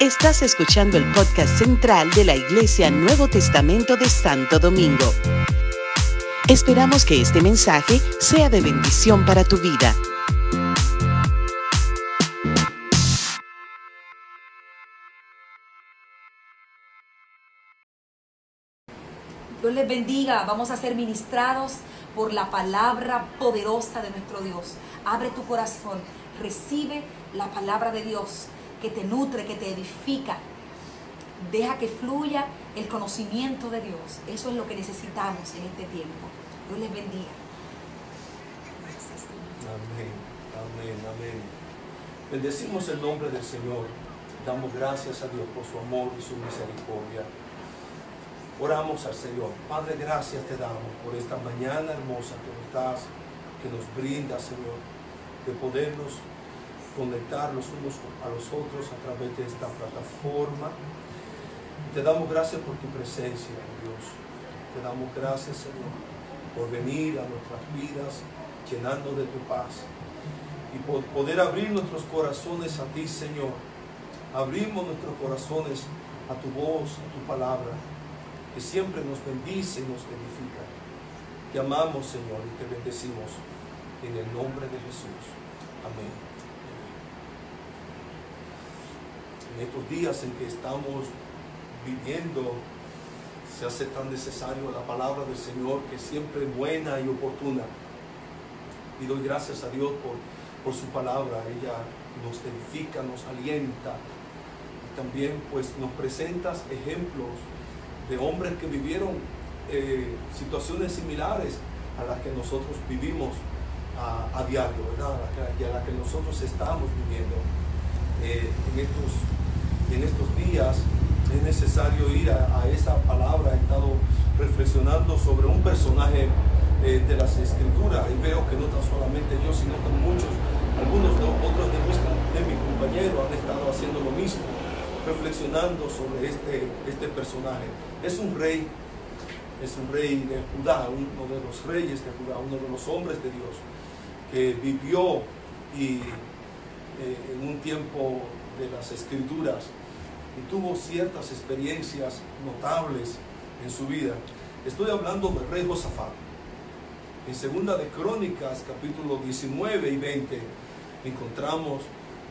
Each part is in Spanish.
Estás escuchando el podcast central de la Iglesia Nuevo Testamento de Santo Domingo. Esperamos que este mensaje sea de bendición para tu vida. Dios les bendiga. Vamos a ser ministrados por la palabra poderosa de nuestro Dios. Abre tu corazón, recibe la palabra de Dios que te nutre, que te edifica. Deja que fluya el conocimiento de Dios. Eso es lo que necesitamos en este tiempo. Dios les bendiga. Amén, amén, amén. Bendecimos el nombre del Señor. Damos gracias a Dios por su amor y su misericordia. Oramos al Señor. Padre, gracias te damos por esta mañana hermosa que nos das, que nos brinda, Señor, de podernos conectar los unos a los otros a través de esta plataforma. Te damos gracias por tu presencia, Dios. Te damos gracias, Señor, por venir a nuestras vidas llenando de tu paz y por poder abrir nuestros corazones a ti, Señor. Abrimos nuestros corazones a tu voz, a tu palabra, que siempre nos bendice y nos edifica. Te amamos, Señor, y te bendecimos en el nombre de Jesús. Amén. En estos días en que estamos viviendo, se hace tan necesario la palabra del Señor que siempre es buena y oportuna. Y doy gracias a Dios por, por su palabra. Ella nos edifica, nos alienta. Y también pues nos presentas ejemplos de hombres que vivieron eh, situaciones similares a las que nosotros vivimos a, diario, ¿verdad? Y a las que nosotros estamos viviendo eh, en estos en estos días es necesario ir a, esa palabra. He estado reflexionando sobre un personaje eh, de las escrituras y veo que no tan solamente yo, sino que muchos, algunos de, otros de mis, de compañeros han estado haciendo lo mismo, reflexionando sobre este, este personaje. Es un rey, es un rey de Judá, uno de los reyes de Judá, uno de los hombres de Dios, que vivió y eh, en un tiempo de las escrituras y tuvo ciertas experiencias notables en su vida. Estoy hablando del rey Josafat. En segunda de Crónicas, capítulo 19 y 20, encontramos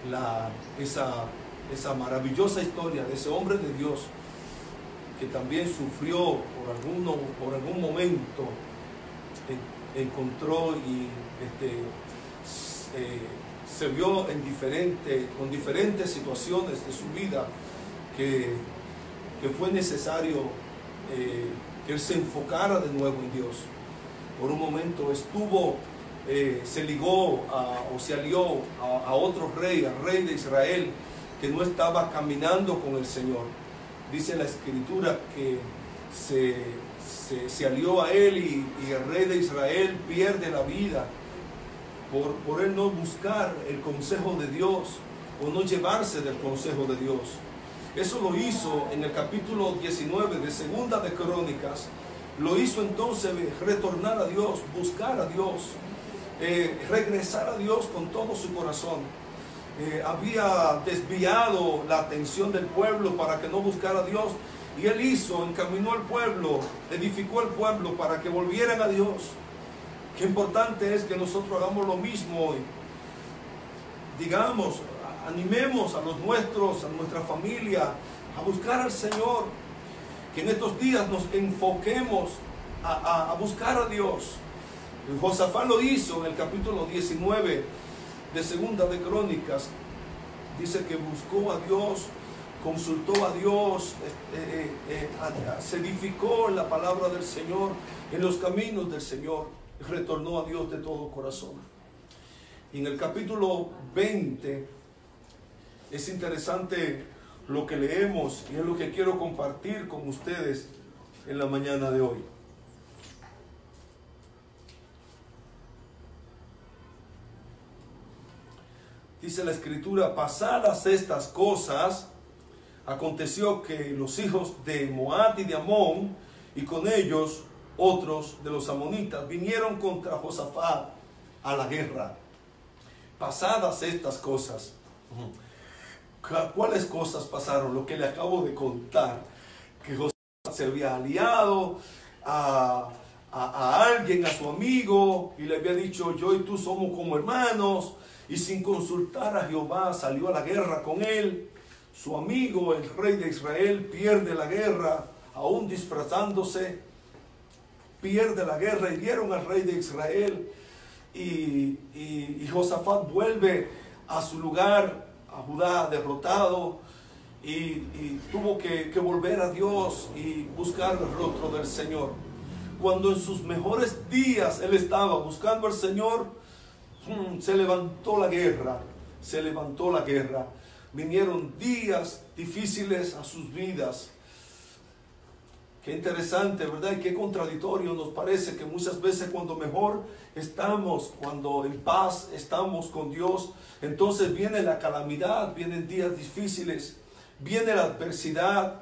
la, esa, esa maravillosa historia de ese hombre de Dios que también sufrió por, por algún momento, encontró y este, eh, se vio en con diferentes situaciones de su vida que, fue necesario eh, que él se enfocara de nuevo en Dios. Por un momento estuvo, eh, se ligó o se alió a, otro rey, al rey de Israel, que no estaba caminando con el Señor. Dice la escritura que se, se, alió a él y, el rey de Israel pierde la vida por, por él no buscar el consejo de Dios o no llevarse del consejo de Dios. Eso lo hizo en el capítulo 19 de Segunda de Crónicas. Lo hizo entonces retornar a Dios, buscar a Dios, eh, regresar a Dios con todo su corazón. Eh, había desviado la atención del pueblo para que no buscara a Dios. Y él hizo, encaminó al pueblo, edificó al pueblo para que volvieran a Dios. Qué importante es que nosotros hagamos lo mismo hoy. Digamos, animemos a los nuestros, a nuestra familia, a buscar al Señor. Que en estos días nos enfoquemos a, buscar a Dios. Josafá lo hizo en el capítulo 19 de Segunda de Crónicas. Dice que buscó a Dios, consultó a Dios, eh, eh, eh, se edificó en la palabra del Señor, en los caminos del Señor, retornó a Dios de todo corazón. Y en el capítulo 20 es interesante lo que leemos y es lo que quiero compartir con ustedes en la mañana de hoy. Dice la escritura, pasadas estas cosas, aconteció que los hijos de Moab y de Amón, y con ellos otros de los amonitas, vinieron contra Josafat a la guerra. Pasadas estas cosas, ¿Cuáles cosas pasaron? Lo que le acabo de contar, que José se había aliado a, a, alguien, a su amigo, y le había dicho, yo y tú somos como hermanos, y sin consultar a Jehová salió a la guerra con él. Su amigo, el rey de Israel, pierde la guerra, aún disfrazándose, pierde la guerra y dieron al rey de Israel. Y, y Josafat vuelve a su lugar a Judá derrotado y, tuvo que, volver a Dios y buscar el rostro del Señor. Cuando en sus mejores días él estaba buscando al Señor, se levantó la guerra, se levantó la guerra. Vinieron días difíciles a sus vidas. Qué interesante, ¿verdad? Y qué contradictorio nos parece que muchas veces cuando mejor estamos, cuando en paz estamos con Dios, entonces viene la calamidad, vienen días difíciles, viene la adversidad,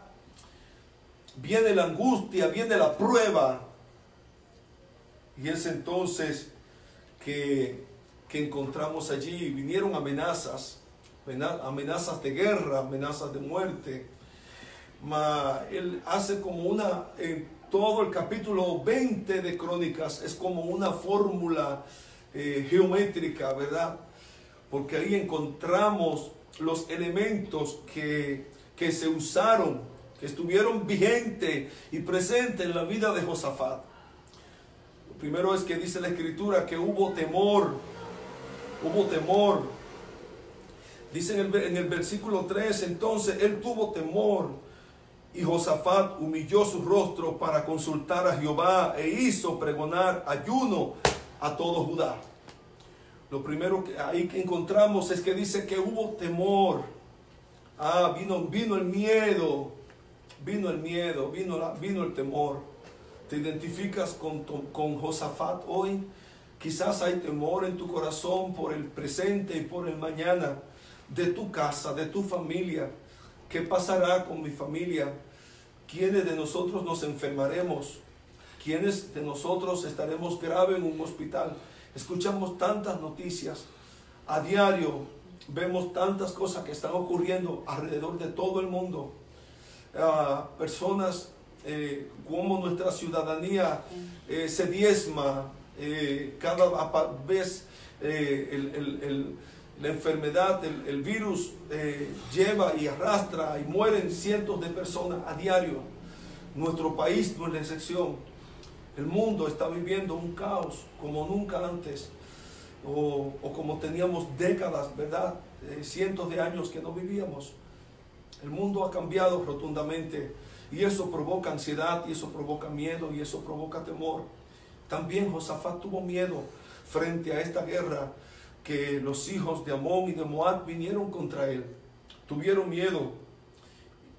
viene la angustia, viene la prueba. Y es entonces que, que encontramos allí, vinieron amenazas, amenazas de guerra, amenazas de muerte él hace como una, en todo el capítulo 20 de Crónicas, es como una fórmula eh, geométrica, ¿verdad? Porque ahí encontramos los elementos que, que se usaron, que estuvieron vigentes y presentes en la vida de Josafat. Lo primero es que dice la escritura que hubo temor, hubo temor. Dice en el, en el versículo 3, entonces él tuvo temor y Josafat humilló su rostro para consultar a Jehová e hizo pregonar ayuno a todo Judá. Lo primero que ahí que encontramos es que dice que hubo temor. Ah, vino, vino el miedo, vino el miedo, vino, la, vino el temor. ¿Te identificas con, con Josafat hoy? Quizás hay temor en tu corazón por el presente y por el mañana de tu casa, de tu familia ¿Qué pasará con mi familia? ¿Quiénes de nosotros nos enfermaremos? ¿Quiénes de nosotros estaremos grave en un hospital? Escuchamos tantas noticias. A diario vemos tantas cosas que están ocurriendo alrededor de todo el mundo. Ah, personas eh, como nuestra ciudadanía eh, se diezma eh, cada vez el la enfermedad, el, virus eh, lleva y arrastra y mueren cientos de personas a diario. Nuestro país no es la excepción. El mundo está viviendo un caos como nunca antes, o, como teníamos décadas, ¿verdad? Eh, cientos de años que no vivíamos. El mundo ha cambiado rotundamente y eso provoca ansiedad y eso provoca miedo y eso provoca temor. También Josafat tuvo miedo frente a esta guerra que los hijos de Amón y de Moab vinieron contra él. Tuvieron miedo.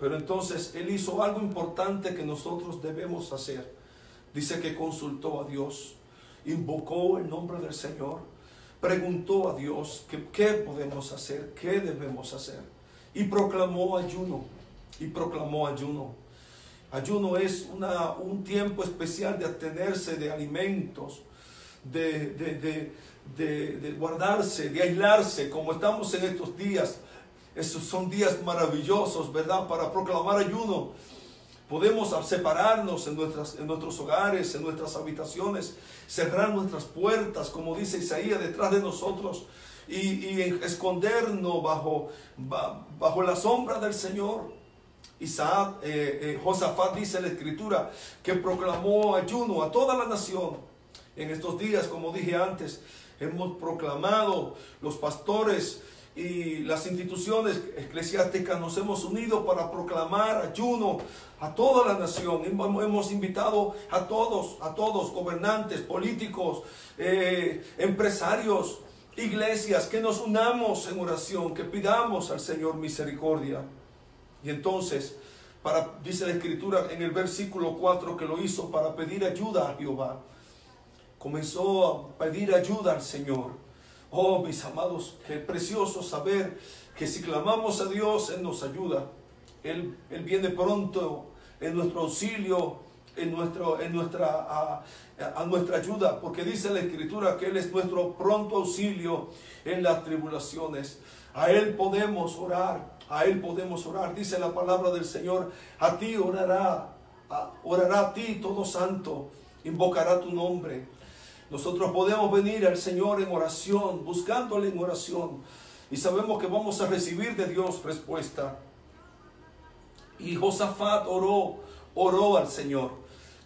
Pero entonces él hizo algo importante que nosotros debemos hacer. Dice que consultó a Dios, invocó el nombre del Señor, preguntó a Dios qué podemos hacer, qué debemos hacer. Y proclamó ayuno, y proclamó ayuno. Ayuno es una, un tiempo especial de atenerse de alimentos, de de, guardarse, de aislarse, como estamos en estos días. Esos son días maravillosos, ¿verdad? Para proclamar ayuno. Podemos separarnos en, nuestras, en nuestros hogares, en nuestras habitaciones, cerrar nuestras puertas, como dice Isaías, detrás de nosotros y, y escondernos bajo, bajo la sombra del Señor. Isaac, eh, eh, Josafat dice en la escritura que proclamó ayuno a toda la nación en estos días, como dije antes, hemos proclamado, los pastores y las instituciones eclesiásticas nos hemos unido para proclamar ayuno a toda la nación. Hemos invitado a todos, a todos, gobernantes, políticos, eh, empresarios, iglesias, que nos unamos en oración, que pidamos al Señor misericordia. Y entonces, para, dice la Escritura en el versículo 4 que lo hizo para pedir ayuda a Jehová comenzó a pedir ayuda al Señor. Oh, mis amados, qué precioso saber que si clamamos a Dios, Él nos ayuda. Él, Él viene pronto en nuestro auxilio, en, nuestro, en nuestra, a, nuestra ayuda, porque dice la Escritura que Él es nuestro pronto auxilio en las tribulaciones. A Él podemos orar, a Él podemos orar. Dice la palabra del Señor, a ti orará, orará a ti todo santo, invocará tu nombre. Nosotros podemos venir al Señor en oración, buscándole en oración, y sabemos que vamos a recibir de Dios respuesta. Y Josafat oró, oró al Señor,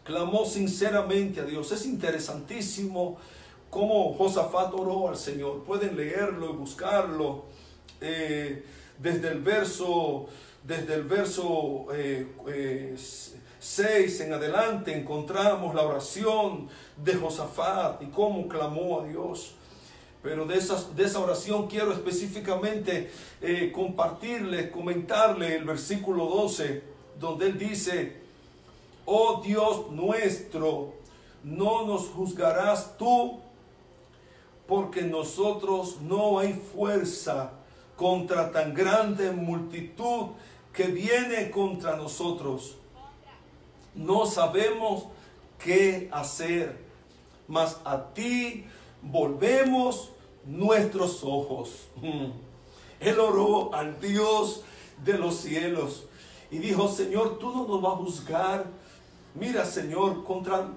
clamó sinceramente a Dios. Es interesantísimo cómo Josafat oró al Señor. Pueden leerlo y buscarlo eh, desde el verso, desde el verso 6 eh, en adelante encontramos la oración de Josafat y cómo clamó a Dios. Pero de, de esa oración quiero específicamente eh, compartirle, comentarle el versículo 12, donde él dice, oh Dios nuestro, no nos juzgarás tú, porque nosotros no hay fuerza contra tan grande multitud que viene contra nosotros. No sabemos qué hacer, mas a ti volvemos nuestros ojos. Él oró al Dios de los cielos y dijo, Señor, tú no nos vas a juzgar. Mira, Señor, contra,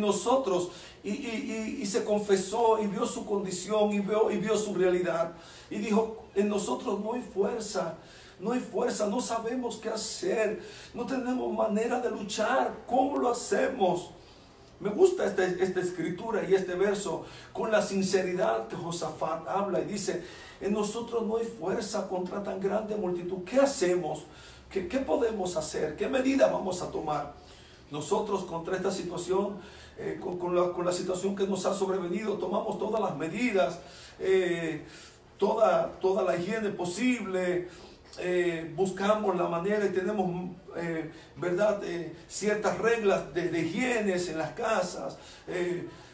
nosotros. Y, se confesó y vio su condición y y vio su realidad. Y dijo, en nosotros no hay fuerza. No hay fuerza, no sabemos qué hacer, no tenemos manera de luchar. ¿Cómo lo hacemos? Me gusta esta, esta, escritura y este verso con la sinceridad que Josafat habla y dice, en nosotros no hay fuerza contra tan grande multitud. ¿Qué hacemos? ¿Qué, qué podemos hacer? ¿Qué medida vamos a tomar? Nosotros contra esta situación, eh, con, la, con, la, situación que nos ha sobrevenido, tomamos todas las medidas, eh, toda, toda la higiene posible, eh, buscamos la manera y tenemos, eh, ¿verdad?, eh, ciertas reglas de, de, higiene en las casas.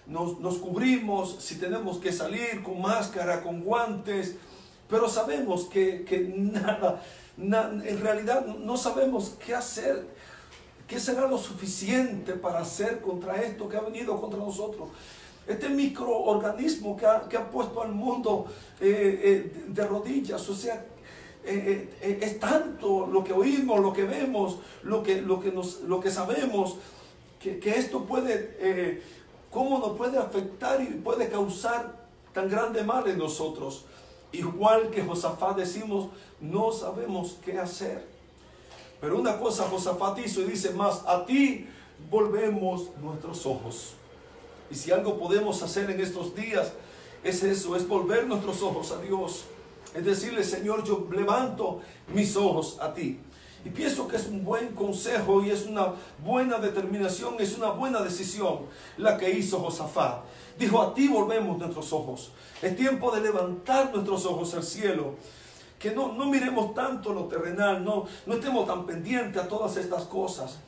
Nos, nos, cubrimos si tenemos que salir con máscara, con guantes, pero sabemos que, que nada, en realidad no sabemos qué hacer, qué será lo suficiente para hacer contra esto que ha venido contra nosotros este microorganismo que ha, que ha puesto al mundo de rodillas. O sea, eh, eh, eh, es tanto lo que oímos, lo que vemos, lo que, lo que, nos, lo que sabemos, que, esto puede, cómo nos puede afectar y puede causar tan grande mal en nosotros. Igual que Josafat decimos, no sabemos qué hacer. Pero una cosa Josafat hizo y dice más, a ti volvemos nuestros ojos. Y si algo podemos hacer en estos días, es eso, es volver nuestros ojos a Dios es decirle, Señor, yo levanto mis ojos a ti. Y pienso que es un buen consejo y es una buena determinación, es una buena decisión la que hizo Josafat. Dijo, a ti volvemos nuestros ojos. Es tiempo de levantar nuestros ojos al cielo. Que no, no miremos tanto lo terrenal, no, no estemos tan pendientes a todas estas cosas.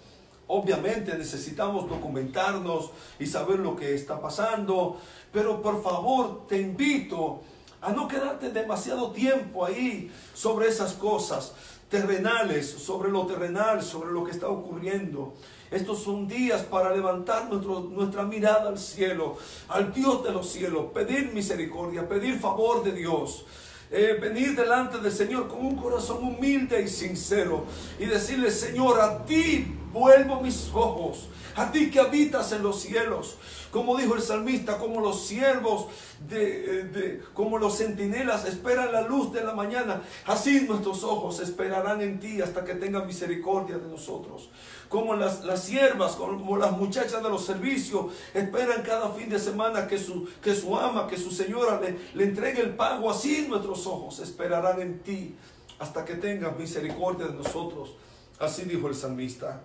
Obviamente necesitamos documentarnos y saber lo que está pasando, pero por favor te invito a no quedarte demasiado tiempo ahí sobre esas cosas terrenales, sobre lo terrenal, sobre lo que está ocurriendo. Estos son días para levantar nuestra mirada al cielo, al Dios de los cielos, pedir misericordia, pedir favor de Dios. Eh, venir delante del Señor con un corazón humilde y sincero y decirle, Señor, a ti vuelvo mis ojos, a ti que habitas en los cielos. Como dijo el salmista, como los siervos, de, de, como los centinelas esperan la luz de la mañana, así nuestros ojos esperarán en ti hasta que tengan misericordia de nosotros. Como las, las siervas, como las muchachas de los servicios, esperan cada fin de semana que su, que su ama, que su señora le, le entregue el pago, así nuestros ojos esperarán en ti hasta que tengan misericordia de nosotros. Así dijo el salmista.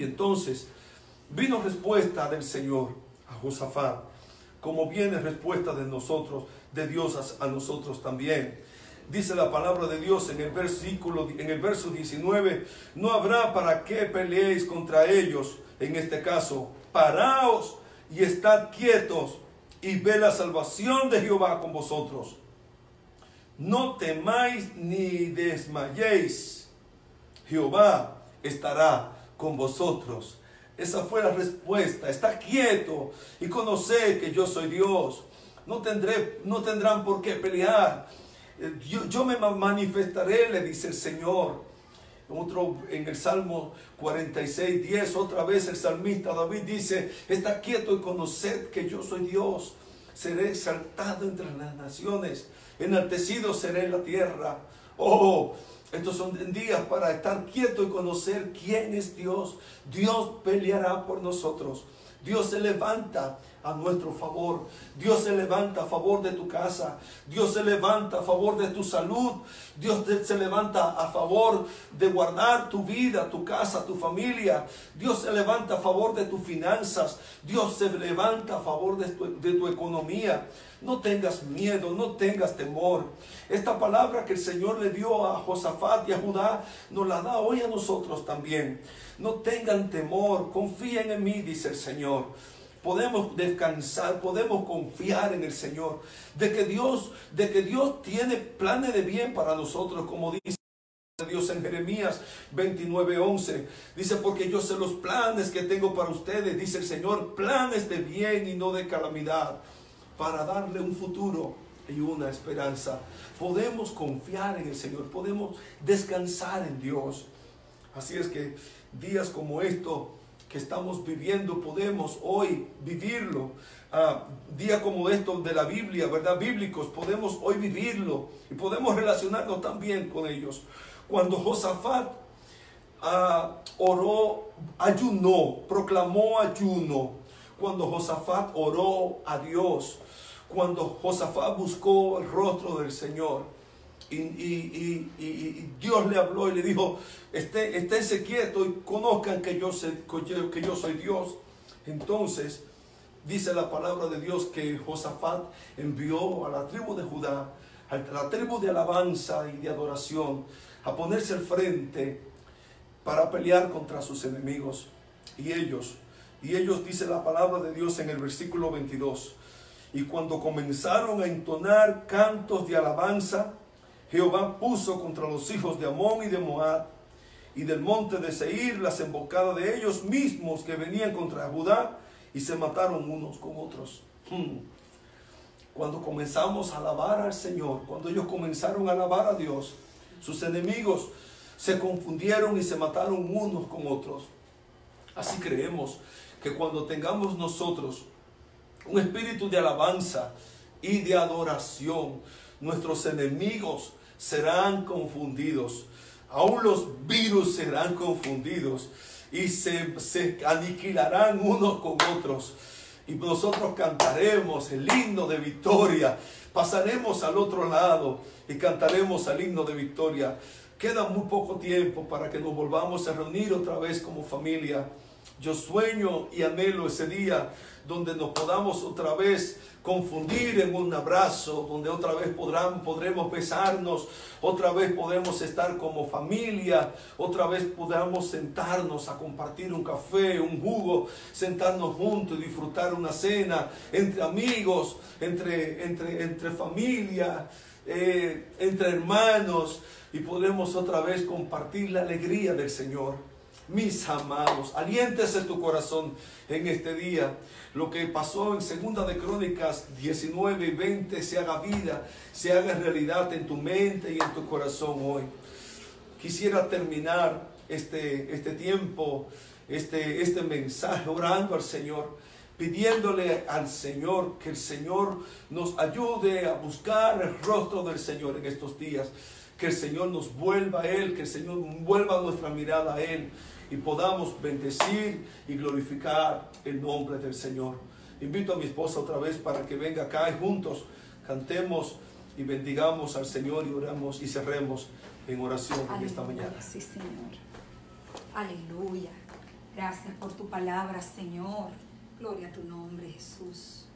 Y entonces vino respuesta del Señor a Josafat, como viene respuesta de nosotros, de Dios a, nosotros también. Dice la palabra de Dios en el versículo en el verso 19, no habrá para qué peleéis contra ellos, en este caso, paraos y estad quietos y ve la salvación de Jehová con vosotros. No temáis ni desmayéis. Jehová estará con vosotros. Esa fue la respuesta. Está quieto y conoce que yo soy Dios. No, tendré, no tendrán por qué pelear. Eh, Yo, me ma- manifestaré, le dice el Señor. Otro en el Salmo 46, 10, otra vez el salmista David dice, está quieto y conoced que yo soy Dios. Seré exaltado entre las naciones, enaltecido seré en la tierra. Oh, estos son días para estar quieto y conocer quién es Dios. Dios peleará por nosotros. Dios se levanta a nuestro favor. Dios se levanta a favor de tu casa. Dios se levanta a favor de tu salud. Dios se levanta a favor de guardar tu vida, tu casa, tu familia. Dios se levanta a favor de tus finanzas. Dios se levanta a favor de tu, de tu economía. No tengas miedo, no tengas temor. Esta palabra que el Señor le dio a Josafat y a Judá, nos la da hoy a nosotros también. No tengan temor, confíen en mí, dice el Señor. Podemos descansar, podemos confiar en el Señor, de que Dios, de que Dios tiene planes de bien para nosotros, como dice Dios en Jeremías 29:11. Dice, porque yo sé los planes que tengo para ustedes, dice el Señor, planes de bien y no de calamidad, para darle un futuro y una esperanza. Podemos confiar en el Señor, podemos descansar en Dios. Así es que días como esto que estamos viviendo podemos hoy vivirlo. Ah, días como estos de la Biblia, ¿verdad? Bíblicos, podemos hoy vivirlo y podemos relacionarnos también con ellos. Cuando Josafat ah, oró, ayunó, proclamó ayuno, cuando Josafat oró a Dios, cuando Josafat buscó el rostro del Señor, y, y- y- y- Dios le habló y le dijo, "Esté- esténse quietos y conozcan que yo, sé- que yo soy Dios. Entonces, dice la palabra de Dios que Josafat envió a la tribu de Judá, a la tribu de alabanza y de adoración, a ponerse al frente para pelear contra sus enemigos. Y ellos, y ellos dice la palabra de Dios en el versículo 22. Y cuando comenzaron a entonar cantos de alabanza, Jehová puso contra los hijos de Amón y de Moab y del monte de Seir las embocadas de ellos mismos que venían contra Judá y se mataron unos con otros. Hmm. Cuando comenzamos a alabar al Señor, cuando ellos comenzaron a alabar a Dios, sus enemigos se confundieron y se mataron unos con otros. Así creemos que cuando tengamos nosotros un espíritu de alabanza y de adoración, nuestros enemigos serán confundidos. Aún los virus serán confundidos y se, se aniquilarán unos con otros. Y nosotros cantaremos el himno de victoria. Pasaremos al otro lado y cantaremos el himno de victoria. Queda muy poco tiempo para que nos volvamos a reunir otra vez como familia. Yo sueño y anhelo ese día donde nos podamos otra vez confundir en un abrazo, donde otra vez podremos besarnos, otra vez podemos estar como familia, otra vez podamos sentarnos a compartir un café, un jugo, sentarnos juntos y disfrutar una cena entre amigos, entre, entre, entre familia, eh, entre hermanos, y podremos otra vez compartir la alegría del Señor. Mis amados, aliéntese tu corazón en este día. Lo que pasó en Segunda de Crónicas 19 y 20 se haga vida, se haga realidad en tu mente y en tu corazón hoy. Quisiera terminar este, este tiempo, este, este mensaje, orando al Señor, pidiéndole al Señor que el Señor nos ayude a buscar el rostro del Señor en estos días, que el Señor nos vuelva a Él, que el Señor vuelva nuestra mirada a Él y podamos bendecir y glorificar el nombre del Señor. Invito a mi esposa otra vez para que venga acá y juntos cantemos y bendigamos al Señor y oramos y cerremos en oración en esta Aleluya, mañana. Sí, Señor. Aleluya. Gracias por tu palabra, Señor. Gloria a tu nombre, Jesús.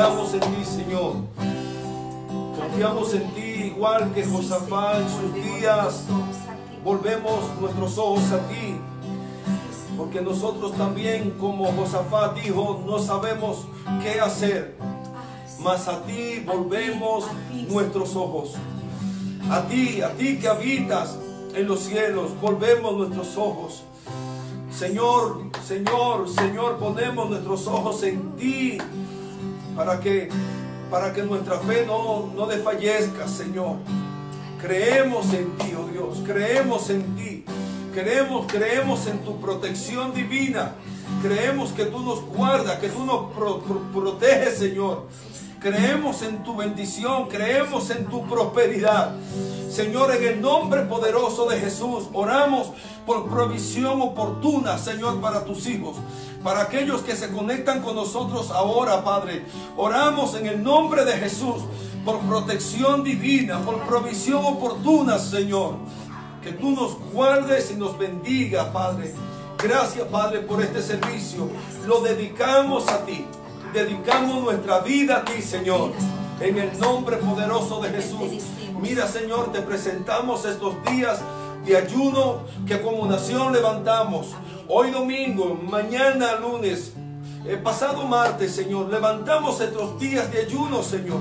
Confiamos en ti, Señor. Confiamos en ti, igual que Josafá en sus días. Volvemos nuestros ojos a ti. Porque nosotros también, como Josafá dijo, no sabemos qué hacer. Mas a ti volvemos nuestros ojos. A ti, a ti que habitas en los cielos, volvemos nuestros ojos. Señor, Señor, Señor, ponemos nuestros ojos en ti para que para que nuestra fe no, no desfallezca, Señor. Creemos en ti, oh Dios, creemos en ti. Creemos, creemos en tu protección divina. Creemos que tú nos guardas, que tú nos pro- pro- proteges, Señor. Creemos en tu bendición, creemos en tu prosperidad. Señor, en el nombre poderoso de Jesús, oramos por provisión oportuna, Señor, para tus hijos. Para aquellos que se conectan con nosotros ahora, Padre. Oramos en el nombre de Jesús por protección divina, por provisión oportuna, Señor. Que tú nos guardes y nos bendiga, Padre. Gracias, Padre, por este servicio. Lo dedicamos a ti. Dedicamos nuestra vida a ti, Señor. En el nombre poderoso de Jesús. Mira, Señor, te presentamos estos días de ayuno que como nación levantamos. Hoy domingo, mañana lunes, el pasado martes, Señor, levantamos estos días de ayuno, Señor.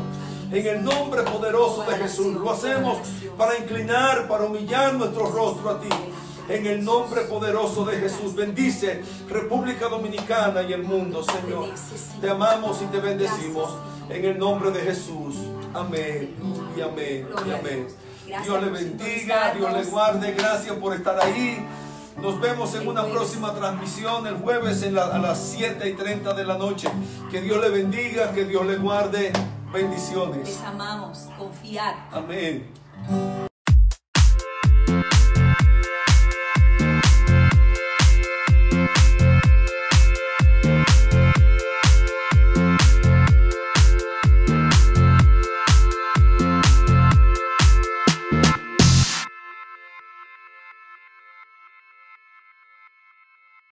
En el nombre poderoso de Jesús. Lo hacemos para inclinar, para humillar nuestro rostro a ti. En el nombre poderoso de Jesús. Bendice República Dominicana y el mundo, Señor. Te amamos y te bendecimos. En el nombre de Jesús. Amén y amén y amén. Dios le bendiga, Dios le guarde. Gracias por estar ahí. Nos vemos en una próxima transmisión el jueves a las 7 y 30 de la noche. Que Dios le bendiga, que Dios le guarde. Bendiciones. Les amamos. Confiar. Amén.